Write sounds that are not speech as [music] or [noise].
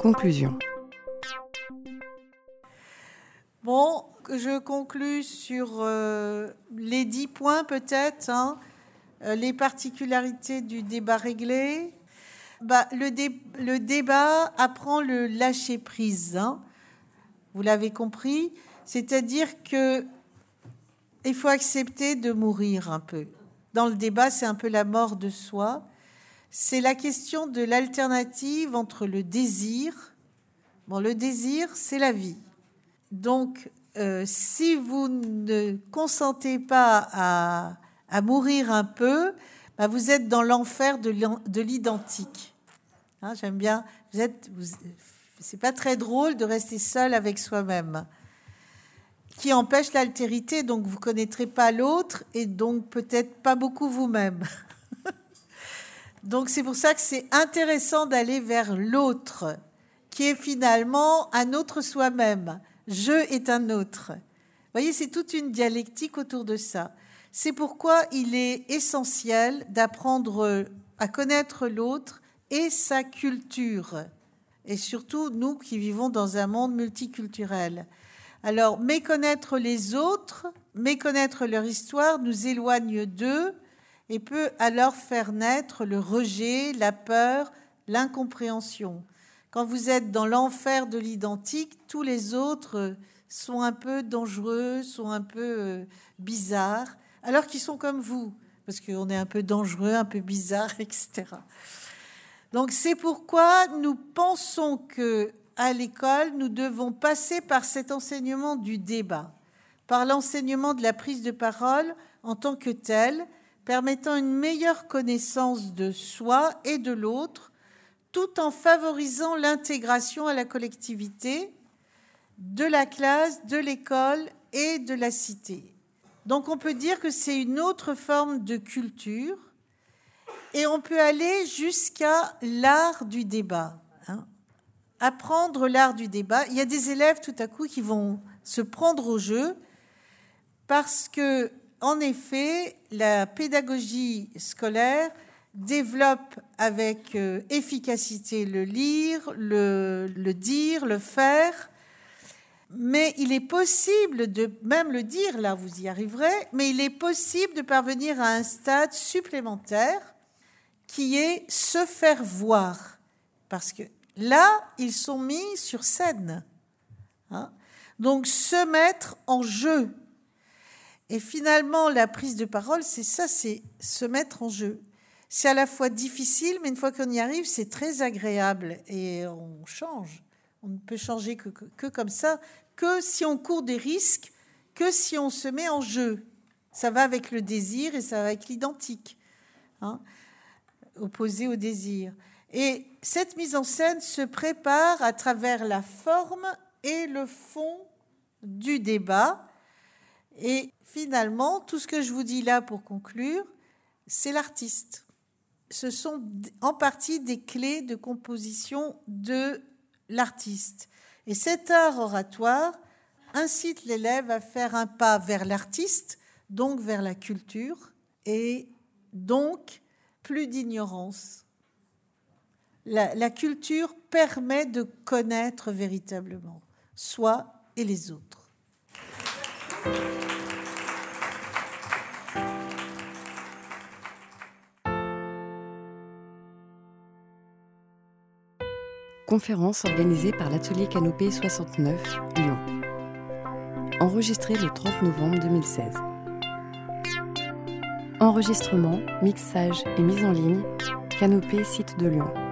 Conclusion. Bon, je conclus sur euh, les dix points peut-être, hein. euh, les particularités du débat réglé. Bah, le, le, débat apprend le lâcher prise. Hein. Vous l'avez compris, c'est-à-dire que il faut accepter de mourir un peu. Dans le débat, c'est un peu la mort de soi. C'est la question de l'alternative entre le désir. Bon, le désir, c'est la vie. Donc, euh, si vous ne consentez pas à, mourir un peu, bah, vous êtes dans l'enfer de l'identique. Hein, j'aime bien. Vous êtes. c'est pas très drôle de rester seul avec soi-même, qui empêche l'altérité. Donc vous connaîtrez pas l'autre et donc peut-être pas beaucoup vous-même. [laughs] donc c'est pour ça que c'est intéressant d'aller vers l'autre, qui est finalement un autre soi-même je est un autre. Vous voyez, c'est toute une dialectique autour de ça. C'est pourquoi il est essentiel d'apprendre à connaître l'autre et sa culture. Et surtout, nous qui vivons dans un monde multiculturel. Alors, méconnaître les autres, méconnaître leur histoire nous éloigne d'eux et peut alors faire naître le rejet, la peur, l'incompréhension. Quand vous êtes dans l'enfer de l'identique, tous les autres sont un peu dangereux, sont un peu euh, bizarres, alors qu'ils sont comme vous, parce qu'on est un peu dangereux, un peu bizarre, [laughs] etc. Donc c'est pourquoi nous pensons que à l'école, nous devons passer par cet enseignement du débat, par l'enseignement de la prise de parole en tant que telle, permettant une meilleure connaissance de soi et de l'autre tout en favorisant l'intégration à la collectivité de la classe, de l'école et de la cité. Donc on peut dire que c'est une autre forme de culture et on peut aller jusqu'à l'art du débat. Hein. Apprendre l'art du débat. Il y a des élèves tout à coup qui vont se prendre au jeu parce que, en effet, la pédagogie scolaire développe avec euh, efficacité le lire, le, dire, le faire. Mais il est possible de même le dire, là vous y arriverez, mais il est possible de parvenir à un stade supplémentaire qui est se faire voir. Parce que là, ils sont mis sur scène. Hein. Donc se mettre en jeu. Et finalement, la prise de parole, c'est ça, c'est se mettre en jeu c'est à la fois difficile, mais une fois qu'on y arrive, c'est très agréable et on change. On ne peut changer que, comme ça, que si on court des risques, que si on se met en jeu. Ça va avec le désir et ça va avec l'identique, hein, opposé au désir. Et cette mise en scène se prépare à travers la forme et le fond du débat. Et finalement, tout ce que je vous dis là pour conclure, c'est l'artiste ce sont en partie des clés de composition de l'artiste. Et cet art oratoire incite l'élève à faire un pas vers l'artiste, donc vers la culture, et donc plus d'ignorance. La, culture permet de connaître véritablement soi et les autres. Conférence organisée par l'atelier Canopée 69, Lyon. Enregistrée le 30 novembre 2016. Enregistrement, mixage et mise en ligne, Canopée site de Lyon.